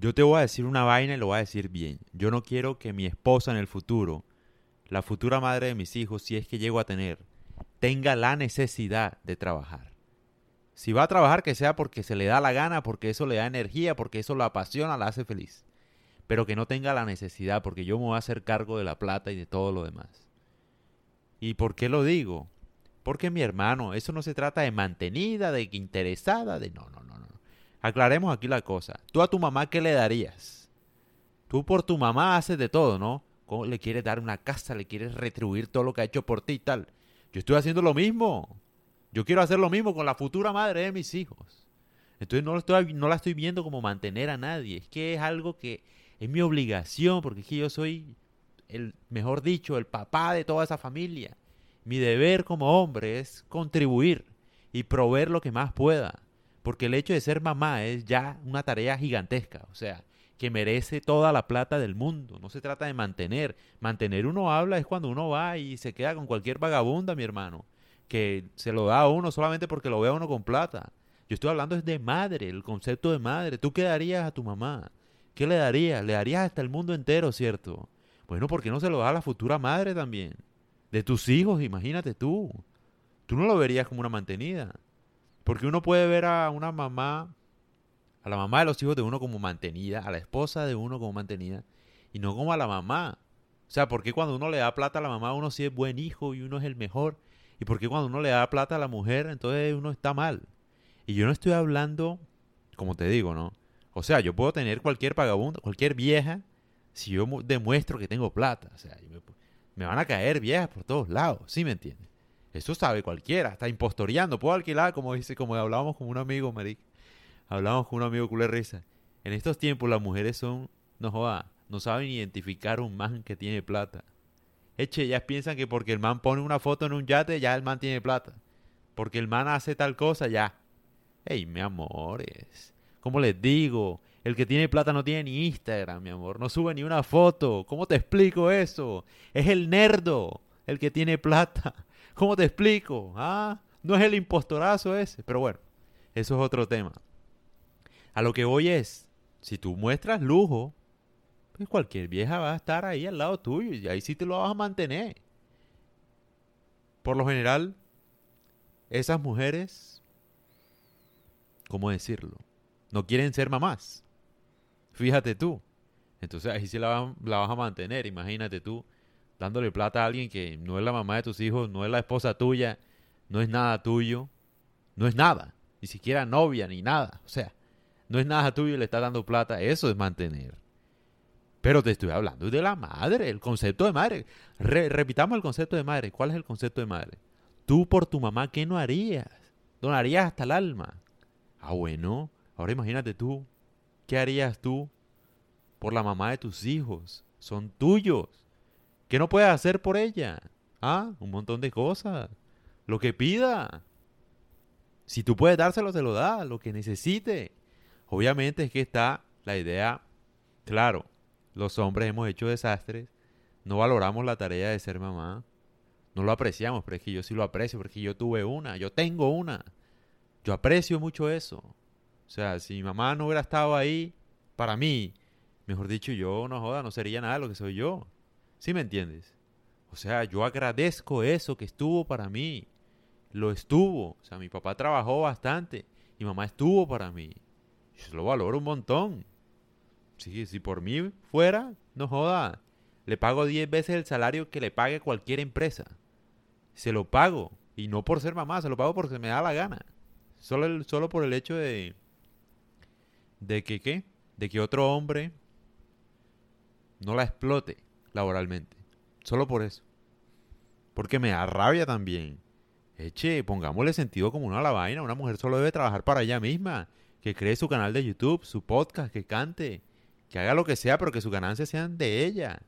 Yo te voy a decir una vaina y lo voy a decir bien. Yo no quiero que mi esposa en el futuro, la futura madre de mis hijos, si es que llego a tener, tenga la necesidad de trabajar. Si va a trabajar, que sea porque se le da la gana, porque eso le da energía, porque eso la apasiona, la hace feliz. Pero que no tenga la necesidad, porque yo me voy a hacer cargo de la plata y de todo lo demás. ¿Y por qué lo digo? Porque mi hermano, eso no se trata de mantenida, de interesada, de no, no. Aclaremos aquí la cosa. ¿Tú a tu mamá qué le darías? Tú por tu mamá haces de todo, ¿no? ¿Cómo le quieres dar una casa? ¿Le quieres retribuir todo lo que ha hecho por ti y tal? Yo estoy haciendo lo mismo. Yo quiero hacer lo mismo con la futura madre de mis hijos. Entonces no, estoy, no la estoy viendo como mantener a nadie. Es que es algo que es mi obligación, porque es que yo soy el, mejor dicho, el papá de toda esa familia. Mi deber como hombre es contribuir y proveer lo que más pueda. Porque el hecho de ser mamá es ya una tarea gigantesca. O sea, que merece toda la plata del mundo. No se trata de mantener. Mantener uno habla es cuando uno va y se queda con cualquier vagabunda, mi hermano. Que se lo da a uno solamente porque lo ve a uno con plata. Yo estoy hablando es de madre, el concepto de madre. ¿Tú qué darías a tu mamá? ¿Qué le darías? Le darías hasta el mundo entero, ¿cierto? Bueno, ¿por qué no se lo da a la futura madre también? De tus hijos, imagínate tú. Tú no lo verías como una mantenida. Porque uno puede ver a una mamá, a la mamá de los hijos de uno como mantenida, a la esposa de uno como mantenida, y no como a la mamá. O sea, ¿por qué cuando uno le da plata a la mamá uno sí es buen hijo y uno es el mejor? ¿Y por qué cuando uno le da plata a la mujer entonces uno está mal? Y yo no estoy hablando, como te digo, ¿no? O sea, yo puedo tener cualquier vagabundo, cualquier vieja, si yo demuestro que tengo plata. O sea, me, van a caer viejas por todos lados, ¿sí me entiendes? Eso sabe cualquiera, está impostoreando. Puedo alquilar, como dice, como hablábamos con un amigo, Maric. Hablamos con un amigo culé risa. En estos tiempos las mujeres son, no joda, no saben identificar un man que tiene plata. Eche, ellas piensan que porque el man pone una foto en un yate, ya el man tiene plata. Porque el man hace tal cosa, ya. Ey, mi amores. ¿Cómo les digo? El que tiene plata no tiene ni Instagram, mi amor. No sube ni una foto. ¿Cómo te explico eso? Es el nerdo el que tiene plata. ¿Cómo te explico? Ah, no es el impostorazo ese. Pero bueno, eso es otro tema. A lo que voy es, si tú muestras lujo, pues cualquier vieja va a estar ahí al lado tuyo y ahí sí te lo vas a mantener. Por lo general, esas mujeres, ¿cómo decirlo? No quieren ser mamás. Fíjate tú. Entonces ahí sí la, vas a mantener, imagínate tú, dándole plata a alguien que no es la mamá de tus hijos, no es la esposa tuya, no es nada tuyo, no es nada, ni siquiera novia ni nada. O sea, no es nada tuyo y le estás dando plata, eso es mantener. Pero te estoy hablando de la madre, el concepto de madre. repitamos el concepto de madre. ¿Cuál es el concepto de madre? Tú por tu mamá, ¿qué no harías? Donarías hasta el alma. Ah, bueno. Ahora imagínate tú, ¿Qué harías tú por la mamá de tus hijos? Son tuyos. ¿Qué no puedes hacer por ella? Ah, un montón de cosas. Lo que pida. Si tú puedes dárselo, se lo da, lo que necesite. Obviamente es que está la idea, claro, los hombres hemos hecho desastres, no valoramos la tarea de ser mamá, no lo apreciamos, pero es que yo sí lo aprecio, porque yo tuve una, yo tengo una. Yo aprecio mucho eso. O sea, si mi mamá no hubiera estado ahí, para mí, mejor dicho, yo no joda, no sería nada lo que soy yo. ¿Sí me entiendes? O sea, yo agradezco eso que estuvo para mí. Lo estuvo. O sea, mi papá trabajó bastante. Mi mamá estuvo para mí. Yo lo valoro un montón. Sí, si por mí fuera, no joda. Le pago 10 veces el salario que le pague cualquier empresa. Se lo pago. Y no por ser mamá, se lo pago porque me da la gana. Solo, solo por el hecho de, de que qué, de que otro hombre no la explote laboralmente. Solo por eso. Porque me da rabia también. Eche, pongámosle sentido común a la vaina. Una mujer solo debe trabajar para ella misma. Que cree su canal de YouTube, su podcast, que cante. Que haga lo que sea, pero que sus ganancias sean de ella.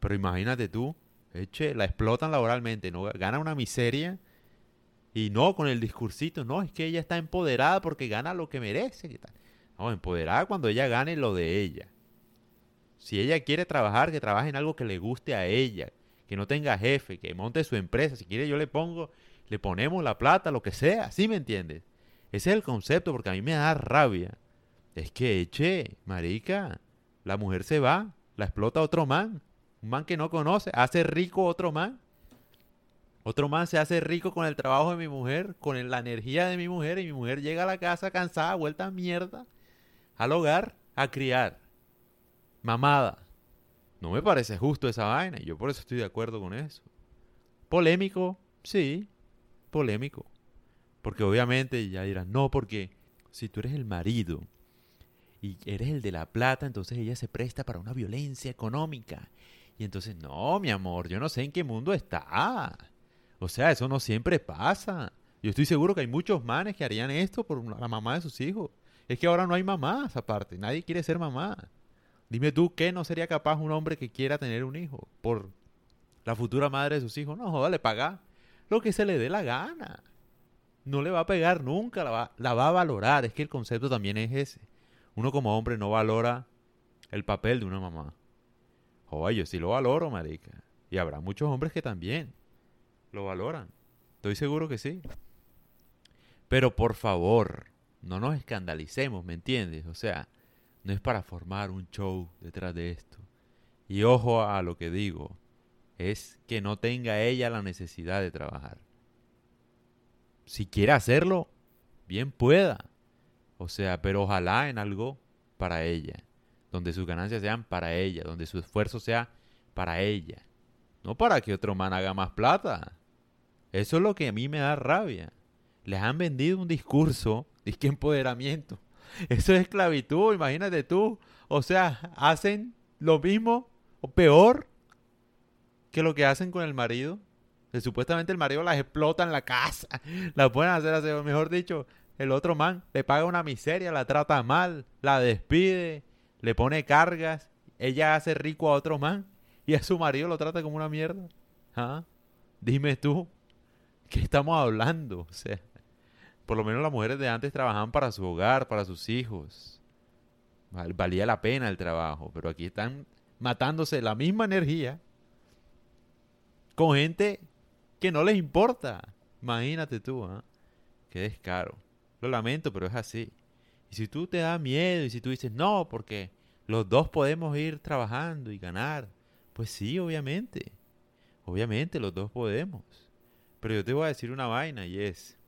Pero imagínate tú, eche, la explotan laboralmente, ¿no? Gana una miseria. Y no con el discursito, no, es que ella está empoderada porque gana lo que merece. ¿qué tal? No, empoderada cuando ella gane lo de ella. Si ella quiere trabajar, que trabaje en algo que le guste a ella, que no tenga jefe, que monte su empresa. Si quiere yo le pongo, le ponemos la plata, lo que sea, ¿sí me entiendes? Ese es el concepto porque a mí me da rabia Es que eche, marica, la mujer se va, la explota otro man, un man que no conoce, hace rico otro man. Otro man se hace rico con el trabajo de mi mujer, con la energía de mi mujer, y mi mujer llega a la casa cansada, vuelta a mierda, al hogar, a criar. Mamada. No me parece justo esa vaina, y yo por eso estoy de acuerdo con eso. Polémico, sí, polémico. Porque obviamente ya dirán, no, porque si tú eres el marido y eres el de la plata, entonces ella se presta para una violencia económica. Y entonces, no, mi amor, yo no sé en qué mundo está. O sea, eso no siempre pasa. Yo estoy seguro que hay muchos manes que harían esto por la mamá de sus hijos. Es que ahora no hay mamás aparte, nadie quiere ser mamá. Dime tú, ¿qué no sería capaz un hombre que quiera tener un hijo por la futura madre de sus hijos? No, joda, le paga lo que se le dé la gana no le va a pegar nunca, la va, la va a valorar. Es que el concepto también es ese. Uno como hombre no valora el papel de una mamá. Oye, yo sí lo valoro, marica. Y habrá muchos hombres que también lo valoran. Estoy seguro que sí. Pero por favor, no nos escandalicemos, ¿me entiendes? O sea, no es para formar un show detrás de esto. Y ojo a lo que digo, es que no tenga ella la necesidad de trabajar si quiere hacerlo, bien pueda. O sea, pero ojalá en algo para ella, donde sus ganancias sean para ella, donde su esfuerzo sea para ella, no para que otro man haga más plata. Eso es lo que a mí me da rabia. Les han vendido un discurso de empoderamiento. Eso es esclavitud, imagínate tú. O sea, hacen lo mismo o peor que lo que hacen con el marido supuestamente el marido las explota en la casa. La pueden hacer así, mejor dicho, el otro man le paga una miseria, la trata mal, la despide, le pone cargas. Ella hace rico a otro man y a su marido lo trata como una mierda. ¿Ah? Dime tú, ¿qué estamos hablando? O sea, por lo menos las mujeres de antes trabajaban para su hogar, para sus hijos. Valía la pena el trabajo, pero aquí están matándose la misma energía con gente que no les importa. Imagínate tú, ¿ah? Qué descaro. Lo lamento, pero es así. Y si tú te da miedo y si tú dices, no, porque los dos podemos ir trabajando y ganar, pues sí, obviamente. Obviamente los dos podemos. Pero yo te voy a decir una vaina y es,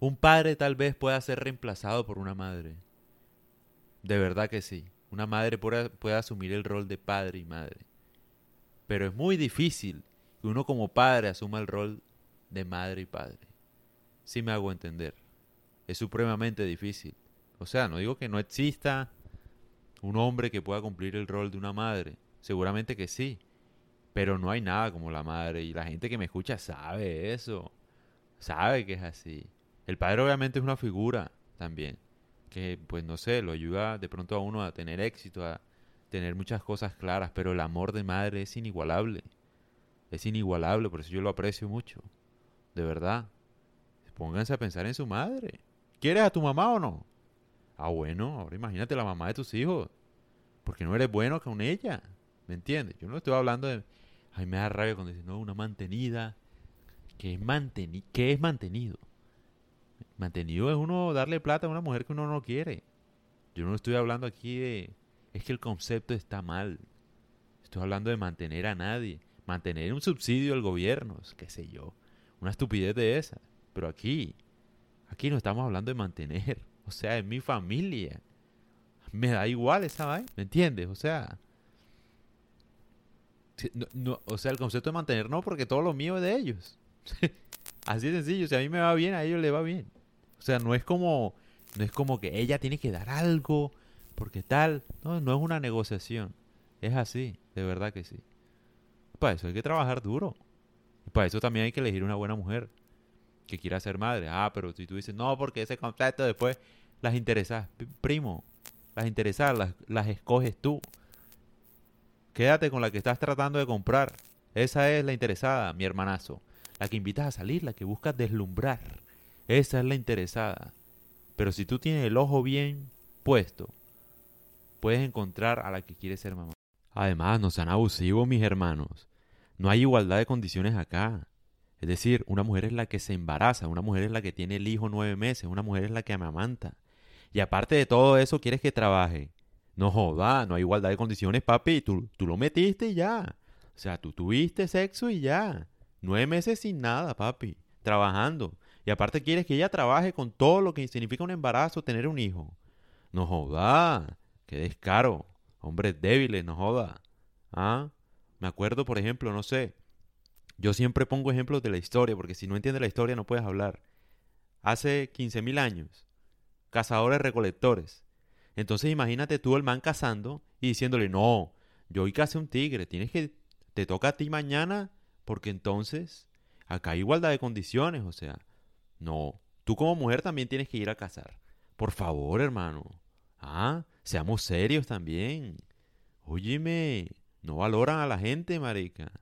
un padre tal vez pueda ser reemplazado por una madre. De verdad que sí. Una madre puede, asumir el rol de padre y madre. Pero es muy difícil que uno como padre asuma el rol de madre y padre. Si me hago entender. Es supremamente difícil. O sea, no digo que no exista un hombre que pueda cumplir el rol de una madre. Seguramente que sí. Pero no hay nada como la madre. Y la gente que me escucha sabe eso. Sabe que es así. El padre obviamente es una figura también. Que pues no sé, lo ayuda de pronto a uno a tener éxito, a tener muchas cosas claras. Pero el amor de madre es inigualable es inigualable, por eso yo lo aprecio mucho. De verdad. Pónganse a pensar en su madre. ¿Quieres a tu mamá o no? Ah, bueno, ahora imagínate la mamá de tus hijos. Porque no eres bueno con ella. ¿Me entiendes? Yo no estoy hablando de. Ay, me da rabia cuando dicen, no, una mantenida. ¿Qué es, manteni ¿Qué es mantenido? Mantenido es uno darle plata a una mujer que uno no quiere. Yo no estoy hablando aquí de. Es que el concepto está mal. Estoy hablando de mantener a nadie mantener un subsidio al gobierno, qué sé yo, una estupidez de esa. Pero aquí, aquí no estamos hablando de mantener, o sea, es mi familia. Me da igual esa vaina, ¿me entiendes? O sea, no, o sea, el concepto de mantener no, porque todo lo mío es de ellos. Así de sencillo, si a mí me va bien, a ellos les va bien. O sea, no es como, no es como que ella tiene que dar algo, porque tal. No, no es una negociación. Es así, de verdad que sí. Para eso hay que trabajar duro. Y para eso también hay que elegir una buena mujer que quiera ser madre. Ah, pero si tú dices, no, porque ese concepto después las interesas. Primo, las interesas las, las escoges tú. Quédate con la que estás tratando de comprar. Esa es la interesada, mi hermanazo. La que invitas a salir, la que buscas deslumbrar. Esa es la interesada. Pero si tú tienes el ojo bien puesto, puedes encontrar a la que quiere ser mamá. Además, no sean abusivos, mis hermanos. No hay igualdad de condiciones acá. Es decir, una mujer es la que se embaraza, una mujer es la que tiene el hijo nueve meses, una mujer es la que amamanta. Y aparte de todo eso, quieres que trabaje. No joda, no hay igualdad de condiciones, papi. Tú, tú lo metiste y ya. O sea, tú tuviste sexo y ya. Nueve meses sin nada, papi. Trabajando. Y aparte quieres que ella trabaje con todo lo que significa un embarazo, tener un hijo. No joda. Qué descaro. Hombres débiles, no joda. ¿Ah? Me acuerdo, por ejemplo, no sé. Yo siempre pongo ejemplos de la historia, porque si no entiendes la historia no puedes hablar. Hace 15.000 años, cazadores recolectores. Entonces imagínate tú el man cazando y diciéndole, no, yo hoy cazé un tigre, tienes que, te toca a ti mañana, porque entonces acá hay igualdad de condiciones, o sea, no, tú como mujer también tienes que ir a cazar. Por favor, hermano. Ah, seamos serios también. Óyeme, no valoran a la gente, marica.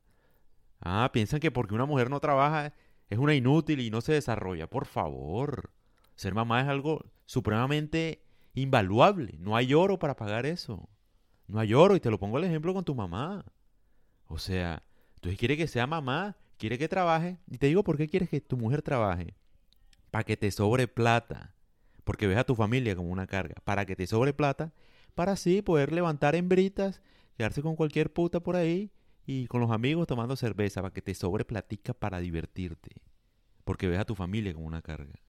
Ah, piensan que porque una mujer no trabaja es una inútil y no se desarrolla. Por favor. Ser mamá es algo supremamente invaluable. No hay oro para pagar eso. No hay oro. Y te lo pongo el ejemplo con tu mamá. O sea, tú quieres que sea mamá, quiere que trabaje. Y te digo por qué quieres que tu mujer trabaje. Para que te sobre plata. Porque ves a tu familia como una carga. Para que te sobre plata. Para así poder levantar hembritas, quedarse con cualquier puta por ahí y con los amigos tomando cerveza. Para que te sobre platica para divertirte. Porque ves a tu familia como una carga.